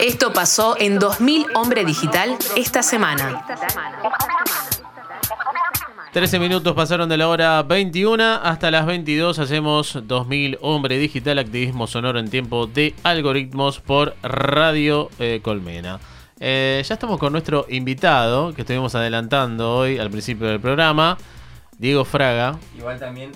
Esto pasó en 2000 Hombre Digital esta semana. 13 minutos pasaron de la hora 21 hasta las 22. Hacemos 2000 Hombre Digital, activismo sonoro en tiempo de algoritmos por Radio eh, Colmena. Eh, ya estamos con nuestro invitado que estuvimos adelantando hoy al principio del programa, Diego Fraga. Igual también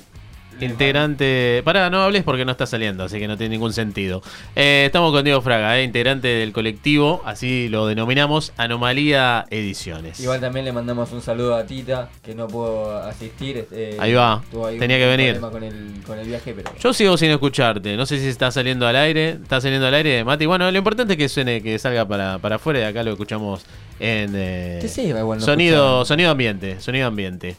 Integrante. Pará, no hables porque no está saliendo, así que no tiene ningún sentido. Eh, estamos con Diego Fraga, eh, integrante del colectivo, así lo denominamos, Anomalía Ediciones. Igual también le mandamos un saludo a Tita, que no pudo asistir. eh, Ahí va, ahí tenía que venir. Con el, con el viaje, pero Yo sigo sin escucharte, no sé si está saliendo al aire. ¿Está saliendo al aire, Mati? Bueno, lo importante es que suene, que salga para, para afuera y acá lo escuchamos en eh, igual no sonido, sonido ambiente. Sonido ambiente.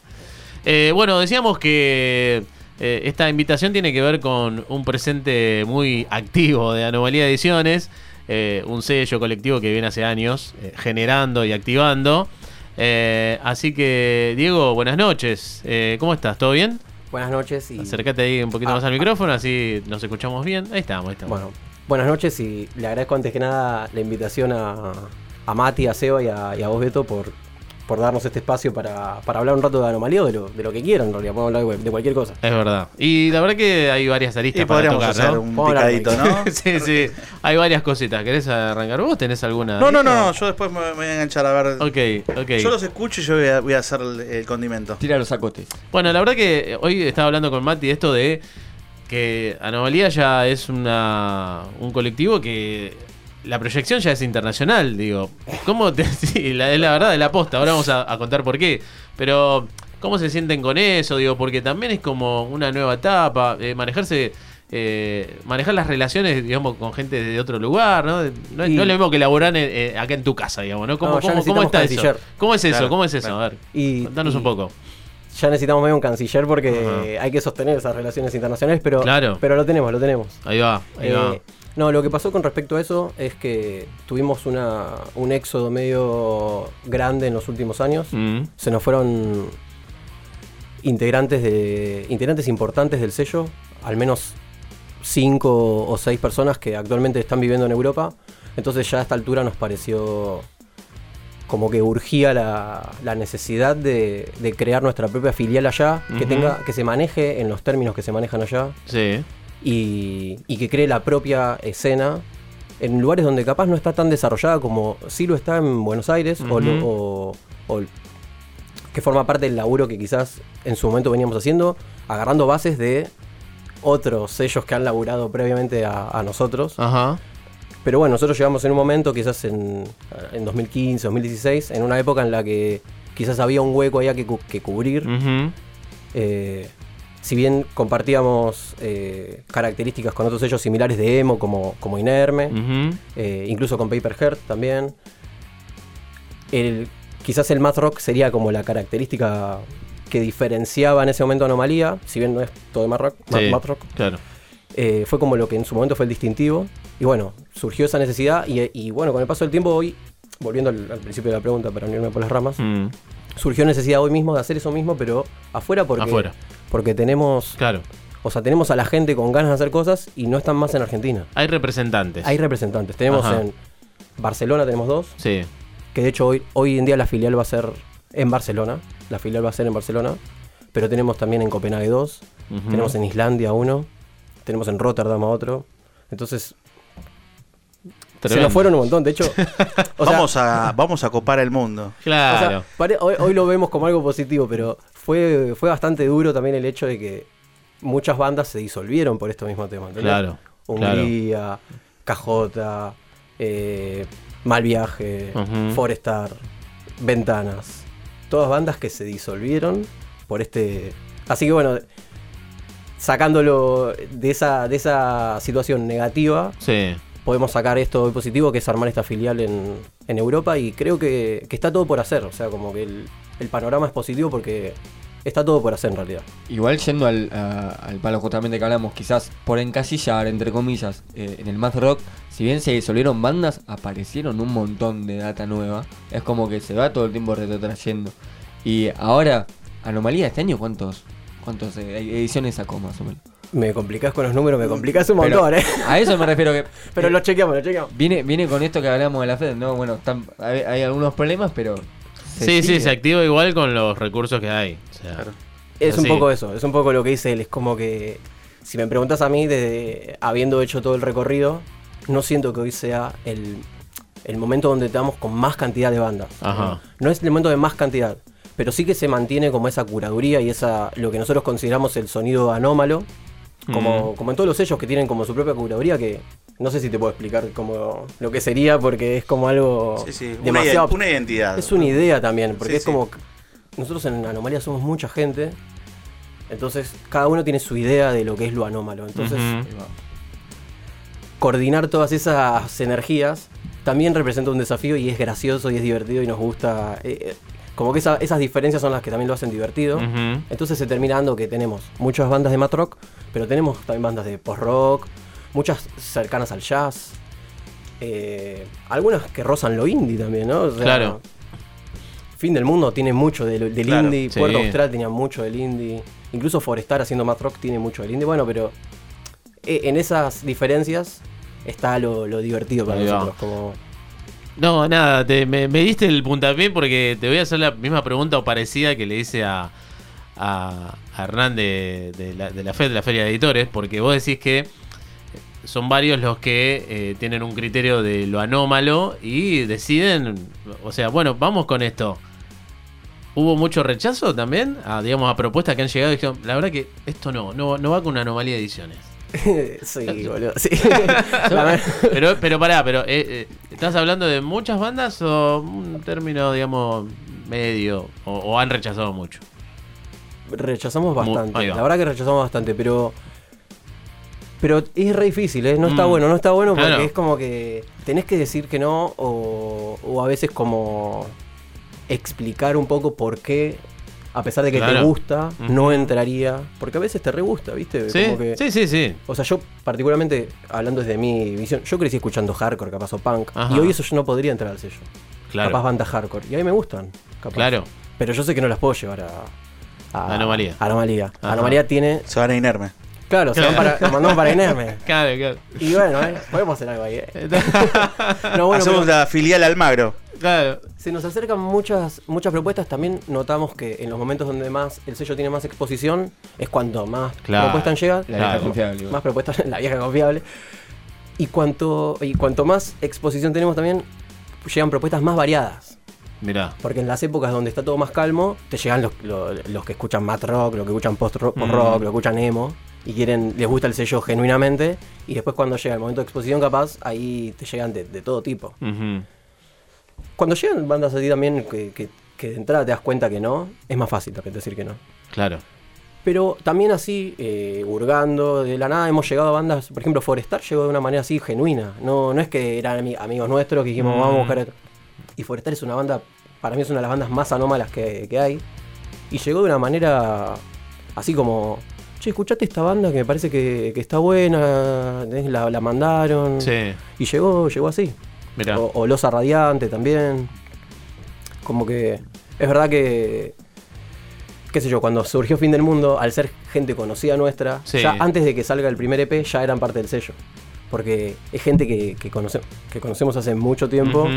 Bueno, decíamos que eh, esta invitación tiene que ver con un presente muy activo de Anomalía Ediciones, eh, un sello colectivo que viene hace años eh, generando y activando. Así que, Diego, buenas noches. ¿Cómo estás? ¿Todo bien? Buenas noches y Acércate ahí un poquito Ah, más al micrófono, así nos escuchamos bien. Ahí estamos, ahí estamos. bueno, buenas noches y le agradezco antes que nada la invitación a, a Mati, a Seba y a, y a vos Beto por, por darnos este espacio para, para hablar un rato de anomalía o de lo, de lo que quieran en realidad, podemos hablar de, de cualquier cosa. Es verdad. Y la verdad que hay varias aristas Y para podríamos tocar, hacer ¿no? un picadito, ¿no? sí, sí. Hay varias cositas. ¿Querés arrancar vos? ¿Tenés alguna? No, no, no, no, yo después me me voy a enganchar a ver. Ok, ok. Yo los escucho y yo voy a, voy a hacer el, el condimento. tira los sacotes. Bueno, la verdad que hoy estaba hablando con Mati de esto de que Anomalía ya es una un colectivo que la proyección ya es internacional, digo. ¿Cómo te, sí, la, es la verdad, es la posta. Ahora vamos a, a contar por qué. Pero, ¿cómo se sienten con eso? Digo, porque también es como una nueva etapa. eh, manejarse. eh, manejar las relaciones, digamos, con gente de otro lugar, ¿no? No, es- Y- no es lo mismo que laburar en- eh, acá en tu casa, digamos, ¿no? ¿Cómo, No, cómo- está eso? ¿Cómo es eso? Claro, ¿Cómo es eso? claro. A ver, Y, contanos y un poco. Ya necesitamos medio un canciller porque hay que sostener esas relaciones internacionales, pero, Claro. pero lo tenemos, lo tenemos. Ahí va, ahí Eh, va. no, lo que pasó con respecto a eso es que tuvimos una, un éxodo medio grande en los últimos años. Mm. Se nos fueron integrantes de integrantes importantes del sello, al menos cinco o seis personas que actualmente están viviendo en Europa. Entonces ya a esta altura nos pareció como que urgía la, la necesidad de, de crear nuestra propia filial allá, que tenga, que se maneje en los términos que se manejan allá Sí. y, y que cree la propia escena en lugares donde capaz no está tan desarrollada como sí lo está en Buenos Aires o, que forma parte del laburo que quizás en su momento veníamos haciendo, agarrando bases de otros sellos que han laburado previamente a, a nosotros. Ajá. Pero bueno, nosotros llegamos en un momento, quizás en, en 2015, 2016, en una época en la que quizás había un hueco allá que, que cubrir. Eh, si bien compartíamos eh, características con otros sellos similares de emo como, como Inerme, eh, incluso con Paper Heart también, el, quizás el math rock sería como la característica que diferenciaba en ese momento Anomalía, si bien no es todo de math rock, Sí, math rock, Claro. Eh, fue como lo que en su momento fue el distintivo. Y bueno, surgió esa necesidad y, y bueno, con el paso del tiempo hoy, volviendo al, al principio de la pregunta para no irme por las ramas, Mm. surgió necesidad hoy mismo de hacer eso mismo, pero afuera porque, Afuera. porque tenemos, Claro. o sea, tenemos a la gente con ganas de hacer cosas y no están más en Argentina. Hay representantes. Hay representantes. Tenemos Ajá. en Barcelona tenemos dos, Sí. que de hecho hoy, hoy en día la filial va a ser en Barcelona. La filial va a ser en Barcelona. Pero tenemos también en Copenhague dos. Tenemos en Islandia uno. Tenemos en Rotterdam a otro. Entonces, se nos fueron un montón. De hecho, o sea, vamos, a, vamos a copar el mundo. o Claro. sea, pare- hoy, hoy lo vemos como algo positivo, pero fue, fue bastante duro también el hecho de que muchas bandas se disolvieron por estos mismos temas. ¿entendés? claro. Hungría, KJ, eh, Mal Viaje. Forestar, Ventanas. Todas bandas que se disolvieron por este. Así que bueno, sacándolo de esa, de esa situación negativa, Sí. podemos sacar esto hoy positivo, que es armar esta filial en, en Europa. Y creo que, que está todo por hacer. O sea, como que el, el panorama es positivo porque está todo por hacer en realidad. Igual yendo al, a- al palo justamente que hablamos, quizás por encasillar, entre comillas, eh, en el math rock, si bien se disolvieron bandas, aparecieron un montón de data nueva. Es como que se va todo el tiempo retrotrayendo. Y ahora, Anomalía este año, ¿cuántos cuántos eh, ediciones sacó más o menos? Me complicás con los números, me complicás un Pero montón, ¿eh? A eso me refiero que. Pero eh, lo chequeamos, lo chequeamos. Viene, viene con esto que hablamos de la Fed, ¿no? Bueno, están- hay, hay algunos problemas, pero. Sí, sí, se activa igual con los recursos que hay. O sea, Claro. Es un poco eso, es un poco lo que dice él. Es como que, si me preguntas a mí, desde habiendo hecho todo el recorrido, no siento que hoy sea el, el momento donde estamos con más cantidad de bandas. Ajá. No es el momento de más cantidad, pero sí que se mantiene como esa curaduría y esa lo que nosotros consideramos el sonido anómalo, como, como en todos los sellos que tienen como su propia curaduría, que no sé si te puedo explicar como lo que sería, porque es como algo Sí, sí. Una, demasiado... iden- una identidad. Es una idea también, porque Sí, es sí. como. Nosotros en Anomalía somos mucha gente. Entonces, cada uno tiene su idea de lo que es lo anómalo. Entonces, coordinar todas esas energías también representa un desafío y es gracioso y es divertido y nos gusta. eh, eh, como que esa- esas diferencias son las que también lo hacen divertido. Entonces se termina dando que tenemos muchas bandas de mat rock, pero tenemos también bandas de post rock, muchas cercanas al jazz, eh, algunas que rozan lo indie también, ¿no? O sea, Claro. Fin del Mundo tiene mucho del, del Claro, indie, sí. Puerto Austral tenía mucho del indie, incluso Forestar haciendo mat rock tiene mucho del indie, bueno, pero eh, en esas diferencias está lo, lo divertido para Ahí va. nosotros. Como, No, nada, te- me, diste el puntapié porque te voy a hacer la misma pregunta o parecida que le hice a, a, Hernán de, la, de la de la Feria de Editores, porque vos decís que son varios los que eh, tienen un criterio de lo anómalo y deciden, o sea, bueno, vamos con esto. ¿Hubo mucho rechazo también a, digamos, a propuestas que han llegado y dijeron, la verdad que esto no, no, no va con una anomalía de ediciones? sí, boludo, sí. Pero, pero pará, pero eh, eh, ¿estás hablando de muchas bandas o un término, digamos, medio? ¿O, o han rechazado mucho? Rechazamos bastante. La verdad que rechazamos bastante, pero. Pero es re difícil, ¿eh? No está Mm. bueno, no está bueno porque Claro. es como que tenés que decir que no o, o a veces como explicar un poco por qué, a pesar de que te Claro. gusta, no entraría. Porque a veces te re gusta, ¿viste? ¿Sí? Como que- sí, sí, sí. O sea, yo particularmente, hablando desde mi visión, yo crecí escuchando hardcore, capaz o punk, Ajá. y hoy eso yo no podría entrar al sello. Claro. Capaz bandas hardcore. Y a mí me gustan, capaz. Claro. Pero yo sé que no las puedo llevar a. a Anomalía. Anomalía. Ajá. Anomalía tiene. Se van a inerme. Claro, se van para, nos mandamos para Inerme. Claro, claro. Y bueno, eh, podemos hacer algo ahí. eh. No, bueno, Hacemos pero la filial Almagro. Claro. se nos acercan muchas, muchas propuestas. También notamos que en los momentos donde más el sello tiene más exposición es cuando más Claro. propuestas llegan. La Claro. vieja confiable. igual. Más propuestas, la vieja confiable. Y cuanto, y cuanto más exposición tenemos también, llegan propuestas más variadas. Mirá. Porque en las épocas donde está todo más calmo, te llegan los, los- los que escuchan mat rock, los que escuchan post rock, Mm. rock, los que escuchan emo, y quieren, les gusta el sello genuinamente, y después cuando llega el momento de exposición capaz, ahí te llegan de, de todo tipo. Cuando llegan bandas así también que, que- que de entrada te das cuenta que no, es más fácil también decir que no. Claro. Pero también así, eh, hurgando, de la nada hemos llegado a bandas, por ejemplo, Forestar llegó de una manera así genuina. No, no es que eran ami- amigos nuestros que dijimos, Mm. vamos a buscar. esto". Y Forestar es una banda, para mí es una de las bandas más anómalas que, que hay. Y llegó de una manera así como, che, escuchate esta banda que me parece que, que está buena, la, la mandaron. Sí. Y llegó, llegó así. Mirá. O, o Losa Radiante también. Como que es verdad que, qué sé yo, cuando surgió Fin del Mundo, al ser gente conocida nuestra, Sí. ya antes de que salga el primer EP ya eran parte del sello. Porque es gente que, que, conoce- que conocemos hace mucho tiempo.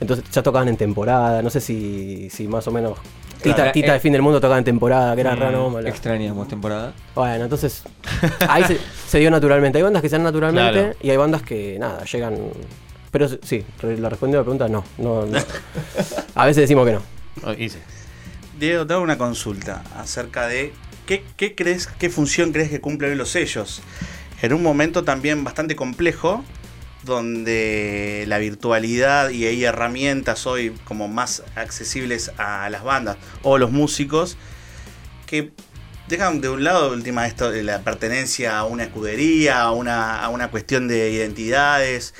Entonces ya tocaban en temporada, no sé si, si más o menos... Tita, Claro, Tita eh, de Fin del Mundo tocaba en temporada, que era Mm, re anómala. Extrañamos temporada. Bueno, entonces ahí se, se dio naturalmente. Hay bandas que se dan naturalmente Claro. y hay bandas que nada, llegan. Pero sí, la respuesta a la pregunta no, no. A veces decimos que no. Hice. Diego, te hago una consulta acerca de qué, crees, qué función crees que cumplen los sellos. En un momento también bastante complejo, donde la virtualidad y hay herramientas hoy como más accesibles a las bandas o los músicos que dejan de un lado última esto la pertenencia a una escudería, a una, a una cuestión de identidades,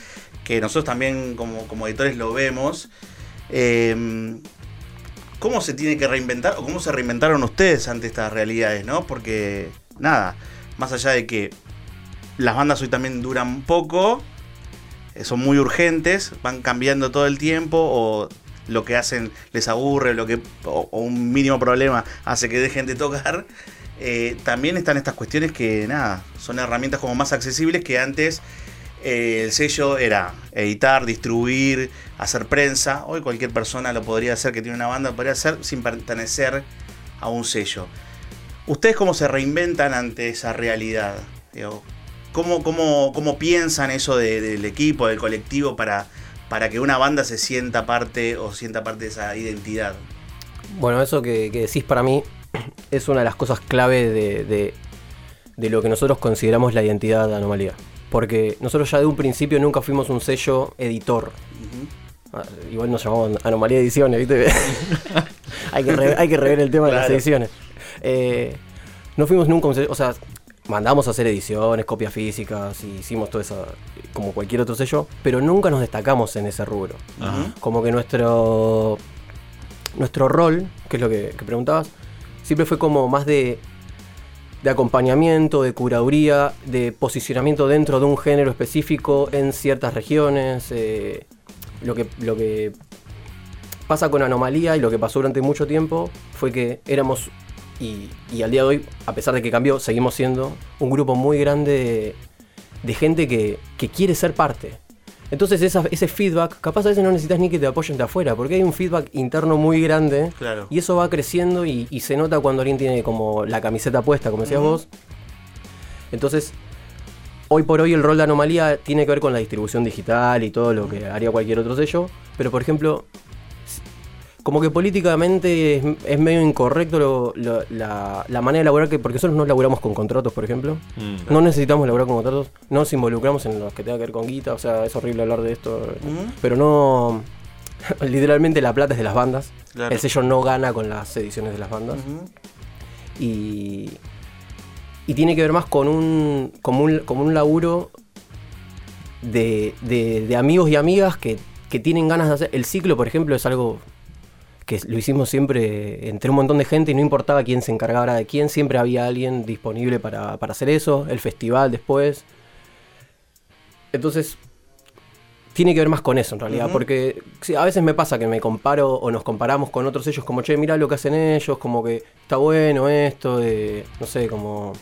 que nosotros también como, como editores lo vemos. Eh, ¿Cómo se tiene que reinventar o cómo se reinventaron ustedes ante estas realidades, no? Porque, nada, más allá de que las bandas hoy también duran poco, eh, son muy urgentes, van cambiando todo el tiempo o lo que hacen les aburre, lo que, o, o un mínimo problema hace que dejen de tocar. eh, también están estas cuestiones que, nada, son herramientas como más accesibles que antes eh, el sello era editar, distribuir, hacer prensa. Hoy cualquier persona lo podría hacer que tiene una banda, lo podría hacer sin pertenecer a un sello. ¿Ustedes cómo se reinventan ante esa realidad? ¿cómo, cómo, cómo piensan eso de- del equipo, del colectivo, para, para que una banda se sienta parte o sienta parte de esa identidad? Bueno, eso que, decís para mí es una de las cosas clave de, de- de lo que nosotros consideramos la identidad de Anomalía. Porque nosotros ya de un principio nunca fuimos un sello editor. Ah, Igual nos llamamos Anomalía Ediciones, ¿viste? hay, que re- hay que rever el tema de las ediciones. Eh, no fuimos nunca un sello, o sea, mandamos a hacer ediciones, copias físicas, y hicimos todo eso como cualquier otro sello, pero nunca nos destacamos en ese rubro. Como que nuestro nuestro rol, que es lo que, que preguntabas, siempre fue como más de, de acompañamiento, de curaduría, de posicionamiento dentro de un género específico en ciertas regiones. eh, lo, que, lo que pasa con Anomalía y lo que pasó durante mucho tiempo fue que éramos, y, y al día de hoy, a pesar de que cambió, seguimos siendo un grupo muy grande de, de gente que, que quiere ser parte. Entonces esa- ese feedback, capaz a veces no necesitas ni que te apoyen de afuera, porque hay un feedback interno muy grande Claro. y eso va creciendo y, y se nota cuando alguien tiene como la camiseta puesta, como decías vos. Entonces, hoy por hoy el rol de anomalía tiene que ver con la distribución digital y todo lo que haría cualquier otro sello, pero por ejemplo, como que políticamente es, es medio incorrecto lo- lo- la, la manera de laburar, que, porque nosotros no laburamos con contratos, por ejemplo. Mm. No necesitamos laburar con contratos, no nos involucramos en los que tenga que ver con guita, o sea, es horrible hablar de esto, Ujú. pero no. Literalmente la plata es de las bandas. Claro. El sello no gana con las ediciones de las bandas. Y. Y tiene que ver más con un. como un, como un laburo de, de- de amigos y amigas que, que tienen ganas de hacer. El ciclo, por ejemplo, es algo que lo hicimos siempre entre un montón de gente y no importaba quién se encargara de quién, siempre había alguien disponible para, para hacer eso, el festival después. Entonces, tiene que ver más con eso en realidad, porque sí, a veces me pasa que me comparo o nos comparamos con otros sellos como, che, mira lo que hacen ellos, como que está bueno esto, de, no sé, como,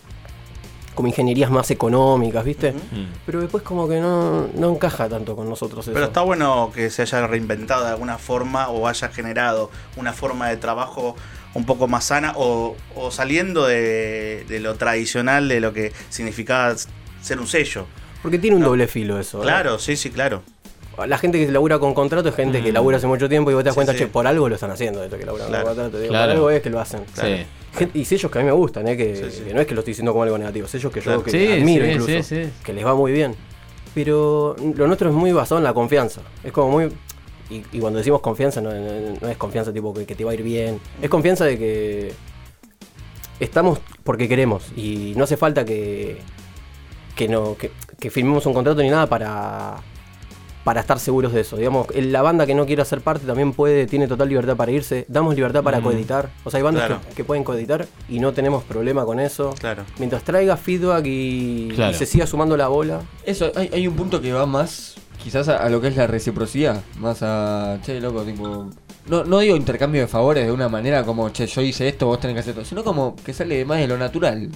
como ingenierías más económicas, ¿viste? Mm. Pero después como que no, no encaja tanto con nosotros eso. Pero está bueno que se haya reinventado de alguna forma o haya generado una forma de trabajo un poco más sana o, o saliendo de, de lo tradicional, de lo que significaba ser un sello. Porque tiene un No. doble filo eso. ¿eh? Claro, sí, sí, claro. La gente que labura con contrato es gente que Mm. labura hace mucho tiempo y vos te das Sí, cuenta, sí. che, por algo lo están haciendo esto que laburan Claro. con contrato. Digo, Claro. Por algo es que lo hacen. Sí. Gente- y sellos que a mí me gustan, ¿eh? que, Sí, sí. que no es que lo estoy diciendo como algo negativo, sellos que yo Claro. que Sí, admiro sí, incluso, sí, sí. que les va muy bien. Pero lo nuestro es muy basado en la confianza. Es como muy. Y, y cuando decimos confianza, no, no- no es confianza tipo que, que te va a ir bien. Es confianza de que estamos porque queremos. Y no hace falta que. que no. que, que firmemos un contrato ni nada para. Para estar seguros de eso. Digamos, la banda que no quiera ser parte también puede, tiene total libertad para irse. Damos libertad para Mm. coeditar. O sea, hay bandas Claro. que, que pueden coeditar y no tenemos problema con eso. Claro. Mientras traiga feedback y, y se siga sumando la bola. Eso, hay, hay un punto que va más, quizás a, a lo que es la reciprocidad, más a, che, loco, tipo, no, no digo intercambio de favores de una manera como, che, yo hice esto, vos tenés que hacer esto, sino como que sale más de lo natural.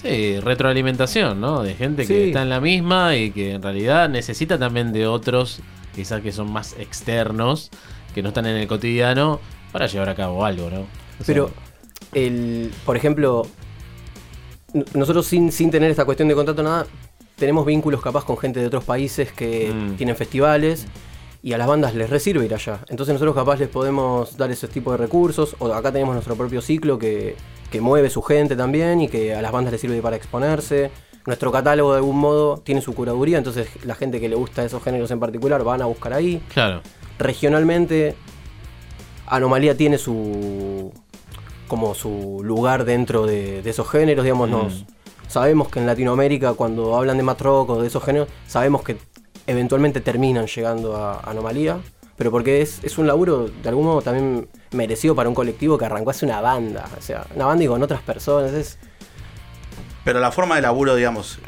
Sí, retroalimentación, ¿no? De gente que Sí. está en la misma y que en realidad necesita también de otros, quizás que son más externos, que no están en el cotidiano, para llevar a cabo algo, ¿no? O sea, Pero, el, por ejemplo, nosotros sin, sin tener esta cuestión de contrato nada, tenemos vínculos capaz con gente de otros países que Mm. tienen festivales y a las bandas les resirve ir allá. Entonces nosotros capaz les podemos dar ese tipo de recursos, o acá tenemos nuestro propio ciclo que, que mueve su gente también y que a las bandas les sirve para exponerse. Nuestro catálogo de algún modo tiene su curaduría, entonces la gente que le gusta esos géneros en particular van a buscar ahí Claro. regionalmente Anomalía tiene su como su lugar dentro de, de esos géneros, digamos, Mm. nos sabemos que en Latinoamérica cuando hablan de mat rock o de esos géneros, sabemos que eventualmente terminan llegando a Anomalía, pero porque es, es un laburo de algún modo también merecido para un colectivo que arrancó hace una banda, o sea, una banda y con otras personas, es Pero la forma de laburo, digamos,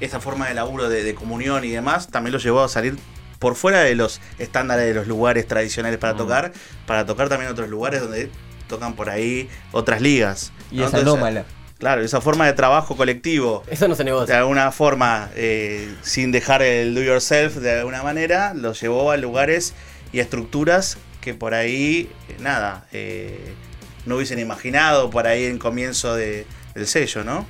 esa forma de laburo de, de comunión y demás, también lo llevó a salir por fuera de los estándares de los lugares tradicionales para Mm. tocar, para tocar también otros lugares donde tocan por ahí otras ligas. Y ¿no? es Entonces, anómala. Claro, esa forma de trabajo colectivo, Eso no se de negocia. alguna forma, eh, sin dejar el do yourself de alguna manera, lo llevó a lugares y estructuras que por ahí, nada, eh, no hubiesen imaginado por ahí en comienzo de- del sello, ¿no?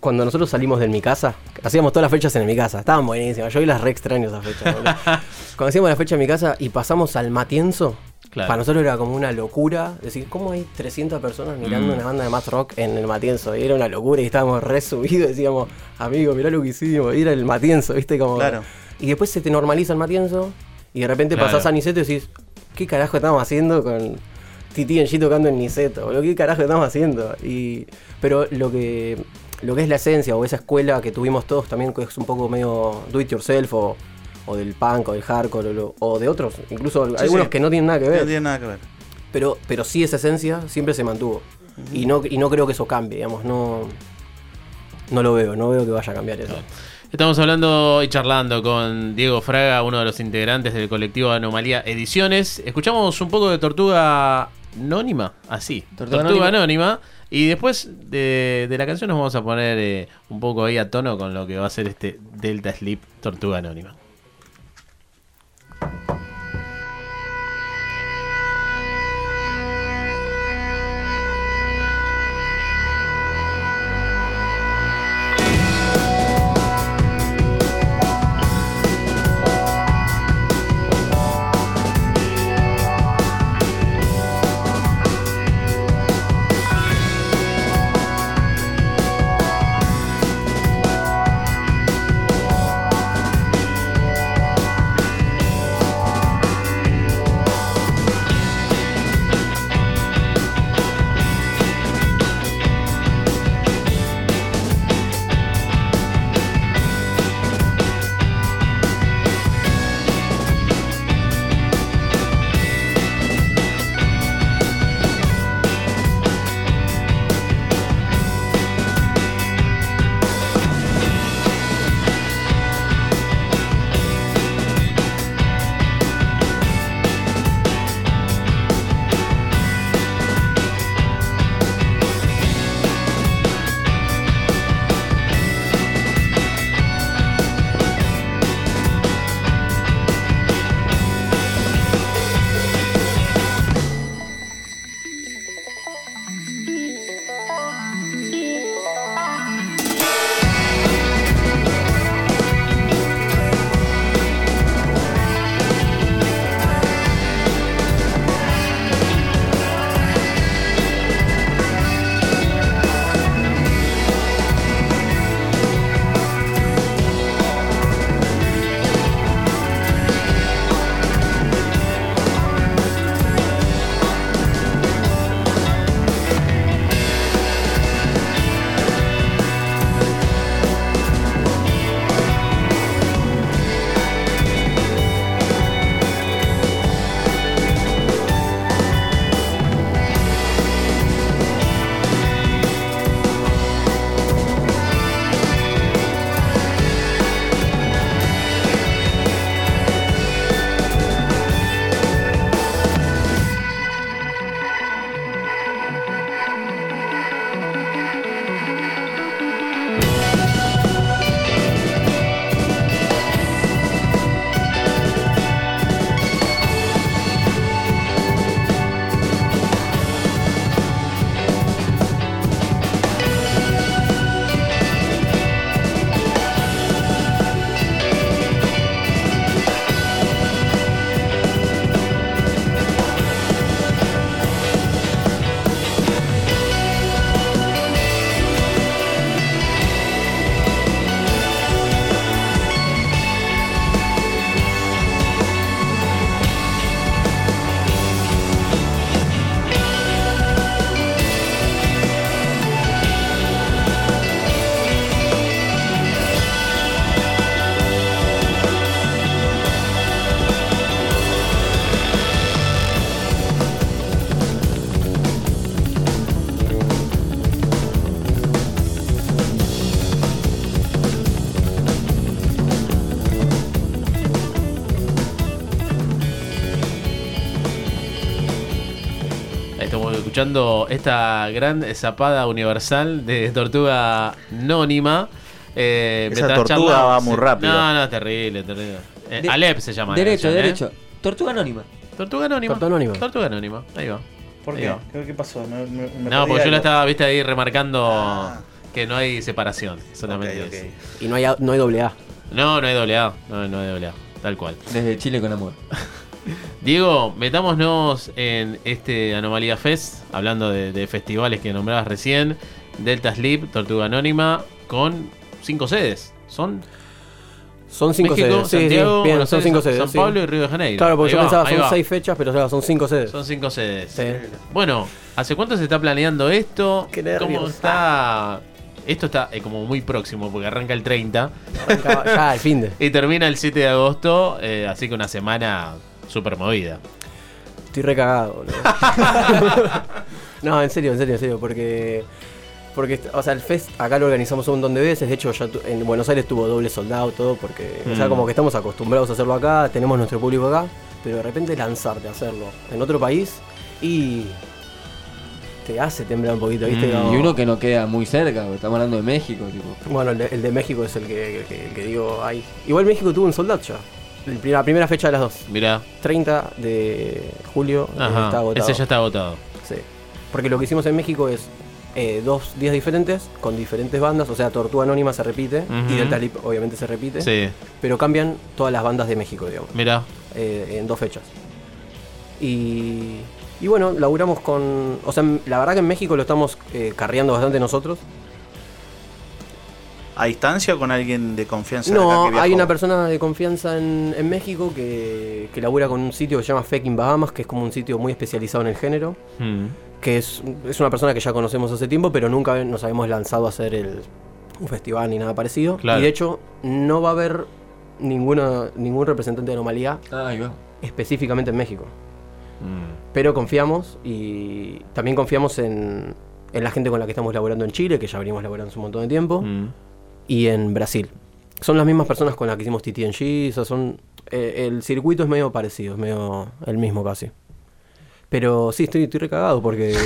Cuando nosotros salimos de mi casa, hacíamos todas las fechas en mi casa, estaban buenísimas. Yo hoy las re extraño esas fechas. Cuando hacíamos la fecha en mi casa y pasamos al Matienzo, Claro. para nosotros era como una locura. Decir, ¿cómo hay 300 personas mirando Mm. una banda de más rock en el Matienzo? Y era una locura y estábamos re subidos. Decíamos, amigo, mirá lo que hicimos. Y era el Matienzo, ¿viste? Como, Claro. Y después se te normaliza el Matienzo y de repente Claro. pasás a Niceto y decís, ¿qué carajo estamos haciendo con Titi en G tocando en Niceto? boludo? ¿Qué carajo estamos haciendo? Y, pero lo que, lo que es la esencia o esa escuela que tuvimos todos también, que es un poco medio do it yourself o, o del punk o del hardcore o, lo- o de otros, incluso Sí, algunos sí. que no tienen nada que No ver. tiene nada que ver. Pero, pero sí esa esencia siempre se mantuvo. y, no, y no creo que eso cambie, digamos, no, no lo veo, no veo que vaya a cambiar eso. Estamos hablando y charlando con Diego Fraga, uno de los integrantes del colectivo Anomalía Ediciones. Escuchamos un poco de Tortuga Anónima, así. Tortuga Tortuga, Anónima. Anónima. Y después de, de la canción nos vamos a poner eh, un poco ahí a tono con lo que va a ser este Delta Sleep Tortuga Anónima. Thank you. Escuchando esta gran zapada universal de Tortuga Anónima. Eh, Esa tortuga va muy rápido. No, no, terrible, terrible. Eh, De- Alep se llama. la Derecho, canción, ¿eh? derecho. Tortuga anónima. Tortuga Anónima. Tortuga Anónima. Tortuga Anónima. Ahí va. ¿Por Ahí qué? va. ¿Qué, qué pasó? Me- me- me No, porque yo la estaba, viste, ahí remarcando Ah. que no hay separación. Solamente Ok, ok. eso. Y no hay, a- no hay doble A. No, no hay doble A. No, no hay doble A. Tal cual. Desde Chile con amor. Diego, metámonos en este Anomalía Fest, hablando de, de festivales que nombrabas recién. Delta Sleep, Tortuga Anónima, con cinco sedes. Son Son cinco México, sedes. Sí, sí, Santiago, bien, Buenos son Aires, cinco sedes. San sí. Pablo y Río de Janeiro. Claro, porque Ahí yo va, pensaba son va. seis fechas, pero son cinco sedes. Son cinco sedes. Sí. Bueno, ¿hace cuánto se está planeando esto? Qué nervios. ¿Cómo está? Esto está eh, como muy próximo porque arranca el 30 Arrancaba- ya, el fin de. y termina el 7 de agosto, eh, así que una semana súper movida. Estoy recagado, boludo. no, en serio, en serio, en serio, porque. Porque, o sea, el fest acá lo organizamos un montón de veces. De hecho, ya tu- en Buenos Aires tuvo doble soldado, todo, porque, o sea, Mm. como que estamos acostumbrados a hacerlo acá, tenemos nuestro público acá, pero de repente lanzarte a hacerlo en otro país y. te hace temblar un poquito, ¿viste? Mm. Como- Y uno que no queda muy cerca, porque estamos hablando de México, tipo. Bueno, el de, el de México es el que, el que, el que digo ahí. Igual México tuvo un soldado ya. La primera fecha de las dos. Mirá, 30 de julio eh, ajá, está agotado. ese ya está agotado. Sí. Porque lo que hicimos en México es eh, dos días diferentes con diferentes bandas. O sea, Tortuga Anónima se repite y Delta Lip obviamente se repite. Sí, Pero cambian todas las bandas de México, digamos, mirá. eh, en dos fechas. Y, y bueno, laburamos con. O sea, la verdad que en México lo estamos eh, carreando bastante nosotros. ¿A distancia o con alguien de confianza? No, acá que viajó? hay una persona de confianza en, en México que, que labura con un sitio que se llama Fucking Bahamas, que es como un sitio muy especializado en el género. Mm. que es, es una persona que ya conocemos hace tiempo, pero nunca nos habíamos lanzado a hacer el, un festival ni nada parecido. Claro. Y de hecho, no va a haber ninguna, ningún representante de anomalía Ah, específicamente en México. Mm. Pero confiamos y también confiamos en, en la gente con la que estamos laborando en Chile, que ya venimos laborando hace un montón de tiempo, Mm. Y en Brasil. Son las mismas personas con las que hicimos TTNG, o sea, son, eh, el circuito es medio parecido, es medio el mismo casi. Pero sí, estoy, estoy recagado porque,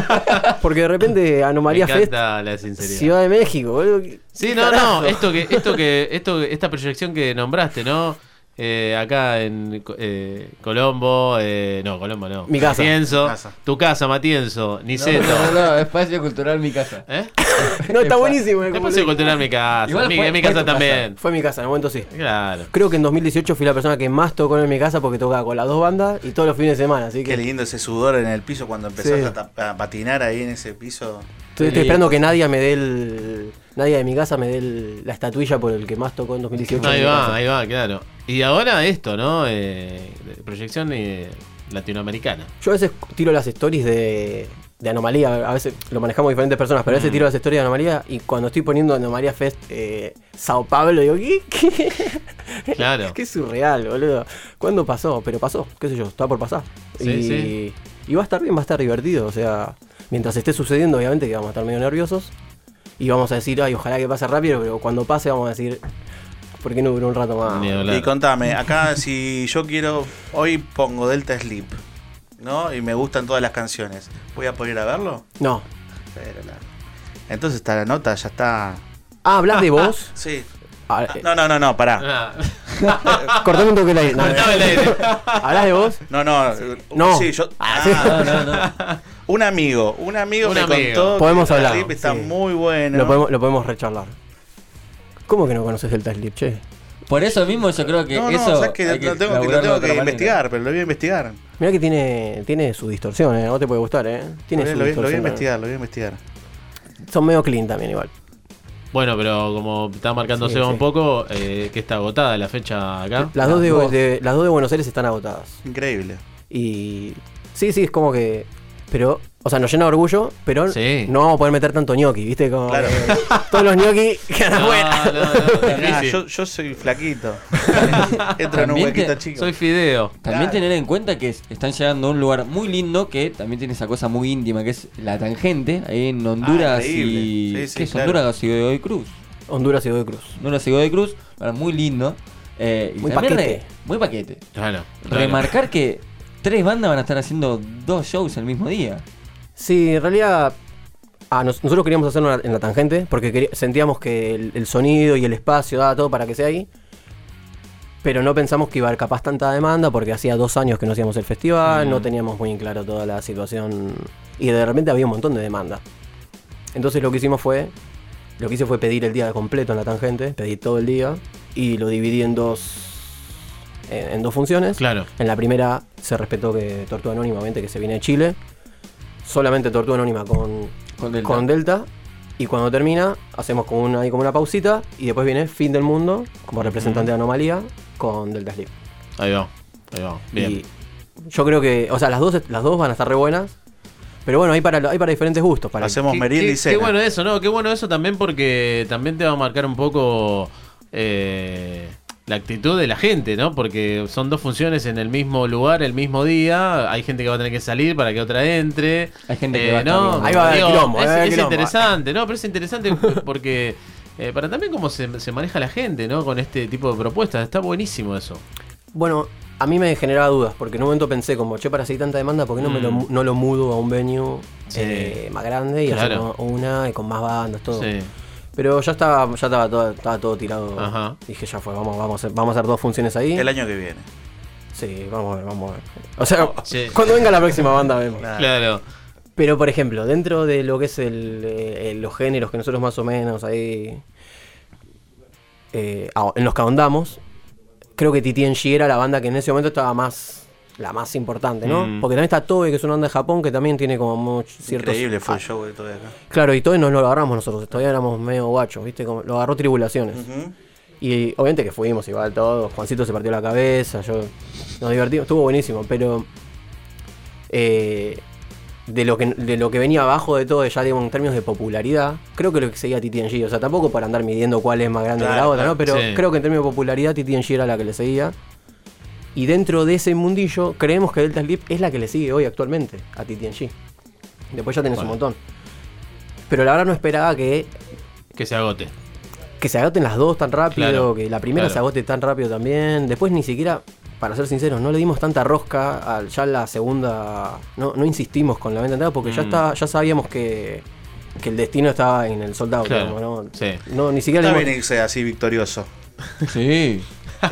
porque de repente Me Anomalía Fest, encanta la sinceridad. Ciudad de México, boludo. Sí, ¿Qué no, carajo? no, esto que, esto que, esto, esta proyección que nombraste, ¿no? Eh, acá en eh, Colombo, eh, no, Colombo no. Mi casa. Matienzo, Casa. tu casa, Matienzo, Niceto. No, no, no, espacio cultural mi casa. ¿Eh? No, está buenísimo. eh, se cultural mi casa. Igual mi, fue- mi fue casa también. Fue mi casa, en el momento sí. Claro. Creo que en 2018 fui la persona que más tocó en mi casa porque tocaba con las dos bandas y todos los fines de semana, así que Qué lindo ese sudor en el piso cuando empezás Sí. a, patinar ahí en ese piso. estoy, estoy esperando que nadie me dé el... Nadie de mi casa me dé el- la estatuilla por el que más tocó en 2018. Ahí en va, casa. ahí va, claro. Y ahora esto, ¿no? Eh, proyección eh, latinoamericana. Yo a veces tiro las stories de, de Anomalía, a veces lo manejamos diferentes personas, pero a veces Mm. tiro las stories de Anomalía y cuando estoy poniendo Anomalía Fest eh, Sao Paulo, digo, ¿qué? ¿Qué? Claro. Qué surreal, boludo. ¿Cuándo pasó? Pero pasó, qué sé yo, está por pasar. Sí, y, sí. y va a estar bien, va a estar divertido. O sea, mientras esté sucediendo, obviamente que vamos a estar medio nerviosos. Y vamos a decir, ay, ojalá que pase rápido, pero cuando pase vamos a decir, ¿por qué no duró un rato más? Ni hablar. Y contame, acá si yo quiero, hoy pongo Delta Sleep, ¿no? Y me gustan todas las canciones. ¿Voy a poder ir a verlo? No. Pero la- Entonces está la nota, ya está. Ah, ¿hablas de vos? Sí. Ah, Ah, eh, No, no, no, no, pará. Ah, Cortame un toque el aire. No, cortame el aire. ¿Hablas de vos? No, no. No. Sí, yo. Ah, No, no, no. Un amigo, un amigo Un me amigo. contó Podemos que Delta hablar, Sleep está sí. muy bueno. Lo, podemos, lo podemos recharlar. ¿Cómo que no conoces el Slip, che? Por eso mismo yo creo que no, no, eso. sabes que lo tengo que, lo tengo investigar, pero lo voy a investigar. Mira que tiene, tiene su distorsión, ¿eh? No te puede gustar, ¿eh? Tiene Lo su voy, lo voy a distorsión. investigar, lo voy a investigar. Son medio clean también, igual. Bueno, pero como está marcando Sí, un poco, eh, que está agotada la fecha acá. Las dos de, vos. de- las dos de Buenos Aires están agotadas. Increíble. Y. Sí, sí, es como que. Pero. O sea, nos llena de orgullo, pero Sí. no vamos a poder meter tanto ñoqui, ¿viste? Como Claro. todos los ñoqui quedan No, afuera. no, no, difícil. yo, yo soy flaquito. Entro en un huequito te- chico. Soy Fideo. También Claro. tener en cuenta que es- están llegando a un lugar muy lindo que también tiene esa cosa muy íntima que es la tangente, ahí en Honduras Ah, y. Sí, sí, ¿Qué es claro. Honduras y Godoy Cruz? Honduras y Godoy Cruz. Honduras y Godoy Cruz, muy lindo. eh, y Muy paquete. re- muy paquete. Claro. claro. Remarcar que tres bandas van a estar haciendo dos shows el mismo día. Sí, en realidad ah, nos- nosotros queríamos hacerlo en la, en la tangente porque sentíamos que el, el sonido y el espacio daba todo para que sea ahí. Pero no pensamos que iba a haber capaz tanta demanda porque hacía dos años que no hacíamos el festival, no teníamos muy en claro toda la situación y de repente había un montón de demanda. Entonces lo que hicimos fue, lo que hice fue pedir el día completo en la tangente, pedí todo el día y lo dividí en dos, en, en dos funciones. Claro. En la primera se respetó que Tortuga Anónima, obviamente, que se viene de Chile. Solamente Tortuga Anónima con, Con Delta. con Delta. Y cuando termina, hacemos como una, ahí como una pausita. Y después viene Fin del Mundo, como representante de Anomalía, con Delta Sleep. Ahí va. Ahí va. Bien. Y yo creo que, o sea, las dos, las dos van a estar re buenas. Pero bueno, hay para, hay para diferentes gustos. Para Hacemos Qué- merienda y cena. Qué bueno eso, ¿no? Qué bueno eso también porque también te va a marcar un poco eh, la actitud de la gente, ¿no? Porque son dos funciones en el mismo lugar, el mismo día. Hay gente que va a tener que salir para que otra entre. Hay gente que Eh, va a estar ¿no? viendo. Ahí va a Digo, quilombo, es, a es interesante, ¿no? Pero es interesante porque eh, para también cómo se, se maneja la gente, ¿no? Con este tipo de propuestas. Está buenísimo eso. Bueno, a mí me generaba dudas, porque en un momento pensé como, che, para seguir tanta demanda, ¿por qué no, me lo, Mm. mu- no lo mudo a un venue Sí. eh, más grande y hacer Claro. una y con más bandas, todo? Sí. Pero ya estaba, ya estaba todo, estaba todo tirado. Ajá. Dije, ya fue, vamos, vamos, a hacer, vamos a hacer dos funciones ahí. El año que viene. Sí, vamos a ver, vamos a ver. O sea, Sí. cuando venga la próxima banda vemos. Claro. Claro. Pero por ejemplo, dentro de lo que es el, eh, los géneros que nosotros más o menos ahí eh, ah, en los que ahondamos, creo que TTNG era la banda que en ese momento estaba más la más importante, ¿no? Mm. Porque también está Toei, que es una banda de Japón que también tiene como muchos ciertos Increíble fue ah, el show de todo acá. Claro, y Toei no lo agarramos nosotros, todavía éramos medio guachos, ¿viste? Como, lo agarró Tribulaciones. Y obviamente que fuimos igual todos. Juancito se partió la cabeza, yo nos divertimos, estuvo buenísimo, pero eh, de lo que de lo que venía abajo de todo, ya digo en términos de popularidad, creo que lo que seguía TTNG, o sea, tampoco para andar midiendo cuál es más grande que la Claro, otra, ¿no? Pero sí. creo que en términos de popularidad TTNG era la que le seguía. Y dentro de ese mundillo, creemos que Delta Sleep es la que le sigue hoy actualmente a TTNG. Después ya tenés un montón. Pero la verdad no esperaba que Que se agote. que se agoten las dos tan rápido, Claro, que la primera claro. se agote tan rápido también. Después ni siquiera, para ser sinceros, no le dimos tanta rosca al, ya la segunda. No, no insistimos con la venta entera porque ya Mm. está, ya sabíamos que, que el destino estaba en el soldado. Claro, ¿no? sí. No, ni siquiera Está le bien dimos. irse así victorioso. Sí.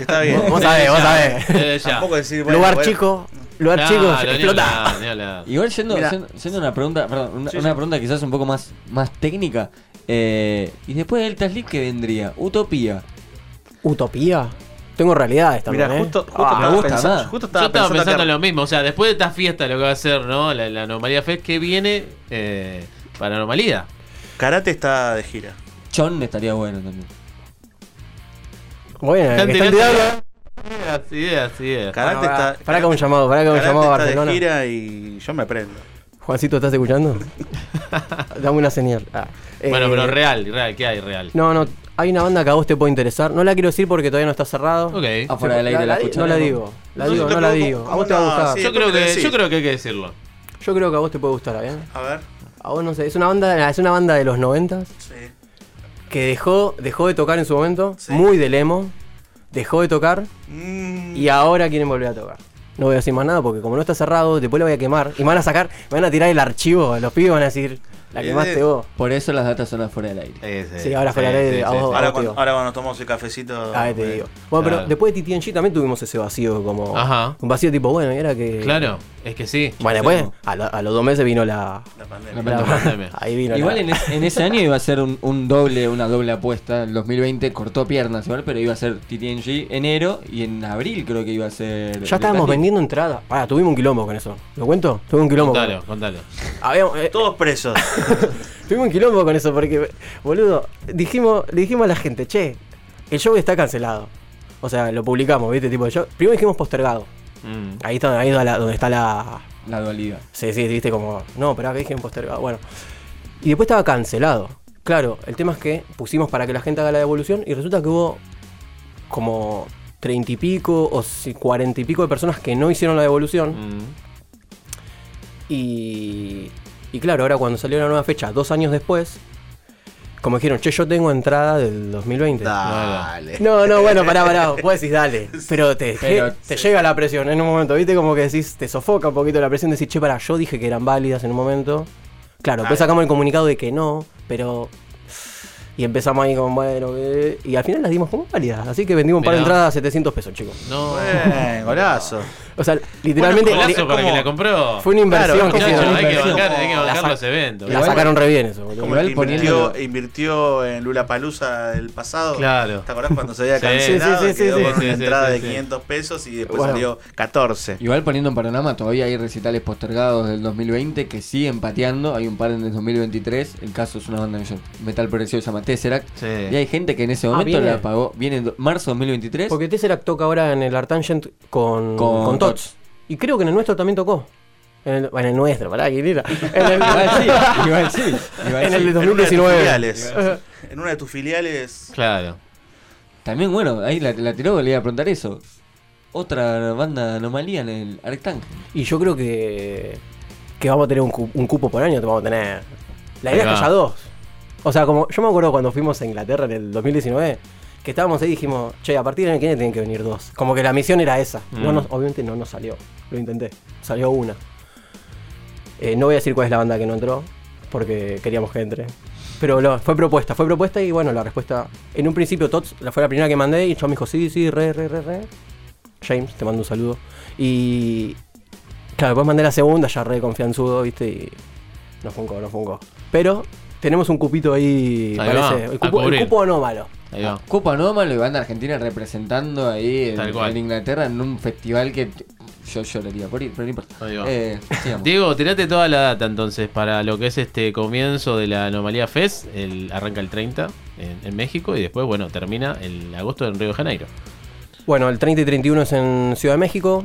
Está bien. Vos sabés, vos sabés. ya. Tampoco decir, bueno, lugar bueno, chico, lugar chico, ni explota. hablar, ni hablar. Igual yendo, Mira. yendo, yendo a una pregunta, perdón, una, Sí, una sí. pregunta quizás un poco más, más técnica. Eh, y después del Delta Sleep, ¿qué vendría? Utopía. Utopía. Tengo realidades también. Mira, ¿eh? justo, justo Ah, estaba me gusta pensando, más. justo Yo estaba pensando en lo mismo, o sea, después de esta fiesta lo que va a ser, ¿no? La, la Anomalía Fest que viene eh, para Anomalía. Karate está de gira. Chon estaría bueno también. Bueno, está el diablo. Así es, así es. Karate Bueno, está. pará, hago un llamado, pará que hago un llamado a está Barcelona. de gira y yo me prendo. Juancito, ¿estás escuchando? Dame una señal. Ah, Bueno, eh, pero real, real, ¿qué hay real? No, no, hay una banda que a vos te puede interesar. No la quiero decir porque todavía no está cerrado. Ok. Afuera del aire la, di- No escucharemos. la digo, la No, digo, no la ¿cómo- digo. A vos te va a no? gustar. Sí. Yo creo, que, yo creo que hay que decirlo. Yo creo que a vos te puede gustar, ¿bien? A ver. A vos no sé, es una banda, es una banda de los noventas Sí. Que dejó, dejó de tocar en su momento, Sí. muy de lemo, dejó de tocar Mm, y ahora quieren volver a tocar. No voy a decir más nada porque como no está cerrado, después lo voy a quemar y me van a sacar, me van a tirar el archivo, los pibes van a decir, la quemaste eh. vos. Por eso las datas son afuera del aire. Sí, ahora fuera de- a vos- ahora, cuando, ahora cuando nos tomamos el cafecito. Ah, te eh, digo. Bueno, pero después de TTNG también tuvimos ese vacío como... Ajá. Un vacío tipo, bueno, y era que... Claro, es que sí. Bueno, después, a, lo- a los dos meses vino la... La pandemia. La la- pandemia. ahí vino Igual la- en, es- en ese año iba a ser un, un doble, una doble apuesta. En 2020 cortó piernas igual, pero iba a ser TTNG enero y en abril creo que iba a ser. Ya estábamos vendiendo entradas. Ah, tuvimos un quilombo con eso. ¿Lo cuento? Tuvimos un quilombo. Contalo, con contalo. Habíamos- eh, Todos presos. tuvimos un quilombo con eso porque, boludo, dijimos, le dijimos a la gente, che, el show está cancelado. O sea, lo publicamos, ¿viste? Tipo, yo, primero dijimos postergado. Mm. Ahí está, ahí la- donde está la. La dualidad. Sí, sí, viste como. No, pero acá dijimos postergado. Bueno. Y después estaba cancelado. Claro, el tema es que pusimos para que la gente haga la devolución y resulta que hubo como treinta y pico o cuarenta y pico de personas que no hicieron la devolución. Mm. Y, y claro, ahora cuando salió la nueva fecha, dos años después, como dijeron, che, yo tengo entrada del 2020. Dale. No, no, bueno, pará, pará, vos decís, dale. Pero te, Pero te llega la presión en un momento, ¿viste? Como que decís, te sofoca un poquito la presión de decir, che, pará, yo dije que eran válidas en un momento. Claro, después sacamos el comunicado de que no, pero. Y empezamos ahí con, bueno, eh, y al final las dimos como válidas. Así que vendimos un par de Mirá. entradas a 700 pesos, chicos. No. Bien, golazo. O sea, literalmente Golazo li- para como- que la compró. fue una inversión Claro, Muchacho, hay que bancar, hay que La bancar los eventos. La Igual- sacaron re bien eso, boludo. Como Igual el que invirtió, en Lula Palusa del pasado. Claro. ¿Te acordás cuando se había cancelado? Sí, sí, sí, quedó sí, con sí. una Sí, entrada sí, de sí. 500 pesos y después Bueno. salió 14. Igual poniendo en panorama, todavía hay recitales postergados del 2020 que siguen pateando. Hay un par en el 2023. El caso es una banda de metal progresivo que se llama Tesseract. Sí. Y hay gente que en ese Ah, momento viene. la pagó. Viene en marzo 2023. Porque Tesseract toca ahora en el Artangent con, Con con, Tots. Y creo que en el nuestro también tocó. En el, en el nuestro, pará, ¿quién era? En el, Igual sí, igual en sí. el de En una de tus 2019. filiales. En una de tus filiales. Claro. También, bueno, ahí la, la tiró, le iba a preguntar eso. Otra banda anomalía en el Arctángel. Y yo creo que, que vamos a tener un, cu- un cupo por año, te vamos a tener. La idea es que haya dos. O sea, como yo me acuerdo cuando fuimos a Inglaterra en el 2019, que estábamos ahí y dijimos, che, a partir del año que viene tienen que venir dos. Como que la misión era esa. No Mm. nos- obviamente no nos salió. Lo intenté. Salió una. Eh, no voy a decir cuál es la banda que no entró, porque queríamos que entre. Pero lo- fue propuesta, fue propuesta y bueno, la respuesta. En un principio, Tots la fue la primera que mandé y chabón me dijo, sí, sí, re, re, re, re. James, te mando un saludo. Y. Claro, después mandé la segunda, ya re confianzudo, viste, y. No fungó, no fungó. Pero tenemos un cupito ahí, Ahí va, parece. El cupo, el cupo anómalo. Ahí va. Copa Anómalo y banda argentina representando ahí en, Tal cual. en Inglaterra en un festival que yo lloraría por ir, pero no importa. Ahí va. Eh, sigamos. Diego, tirate toda la data entonces para lo que es este comienzo de la Anomalía Fest. El, arranca el 30 en, en México y después, bueno, termina el agosto en Río de Janeiro. Bueno, el 30 y 31 es en Ciudad de México.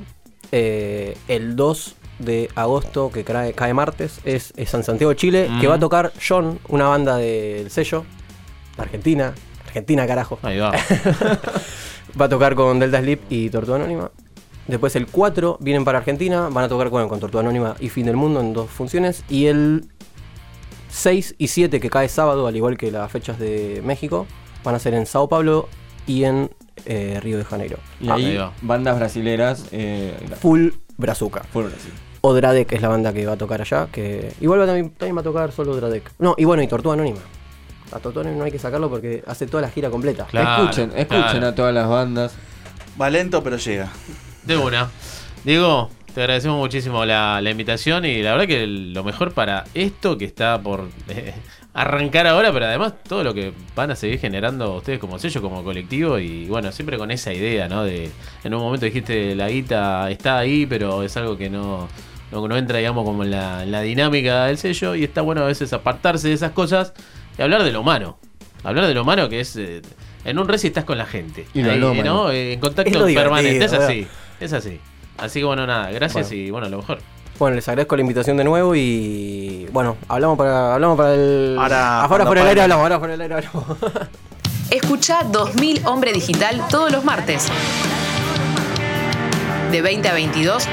Eh, el 2 de agosto, que cae, cae martes, es, es en Santiago de Chile, que va a tocar John, una banda del sello, Argentina. Argentina, carajo. Ahí va. Va a tocar con Delta Sleep y Tortuga Anónima. Después el 4 vienen para Argentina, van a tocar con, con Tortuga Anónima y Fin del Mundo en dos funciones. Y el 6 y 7, que cae sábado, al igual que las fechas de México, van a ser en Sao Paulo y en eh, Río de Janeiro. Y Ah, ahí ahí va. bandas brasileras. Eh, Full Brazuca. full Brasil. Odradek es la banda que va a tocar allá, que igual va también, también va a tocar solo Odradek. No, y bueno, y Tortuga Anónima. A Anónima no hay que sacarlo porque hace toda la gira completa. Claro, escuchen, escuchen claro. a todas las bandas. Va lento, pero llega. De una. Diego, te agradecemos muchísimo la, la invitación y la verdad que lo mejor para esto que está por eh, arrancar ahora, pero además todo lo que van a seguir generando ustedes como sello, como colectivo y bueno, siempre con esa idea, ¿no? De en un momento dijiste la guita está ahí, pero es algo que no, no, no entra, digamos, como en la, en la dinámica del sello y está bueno a veces apartarse de esas cosas y hablar de lo humano. Hablar de lo humano que es... eh, en un reci estás con la gente. Y lo Ahí, anómalo. ¿no? Eh, En contacto Es lo permanente. Es así. Es así. Así que bueno, nada, gracias Bueno. y bueno, lo mejor. Bueno, les agradezco la invitación de nuevo y bueno, hablamos para, hablamos para el. Ahora, afuera cuando por el aire hablamos, ahora por el aire hablamos. Escucha 2000 Hombre Digital todos los martes. De 20 a 22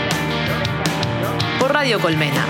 por Radio Colmena.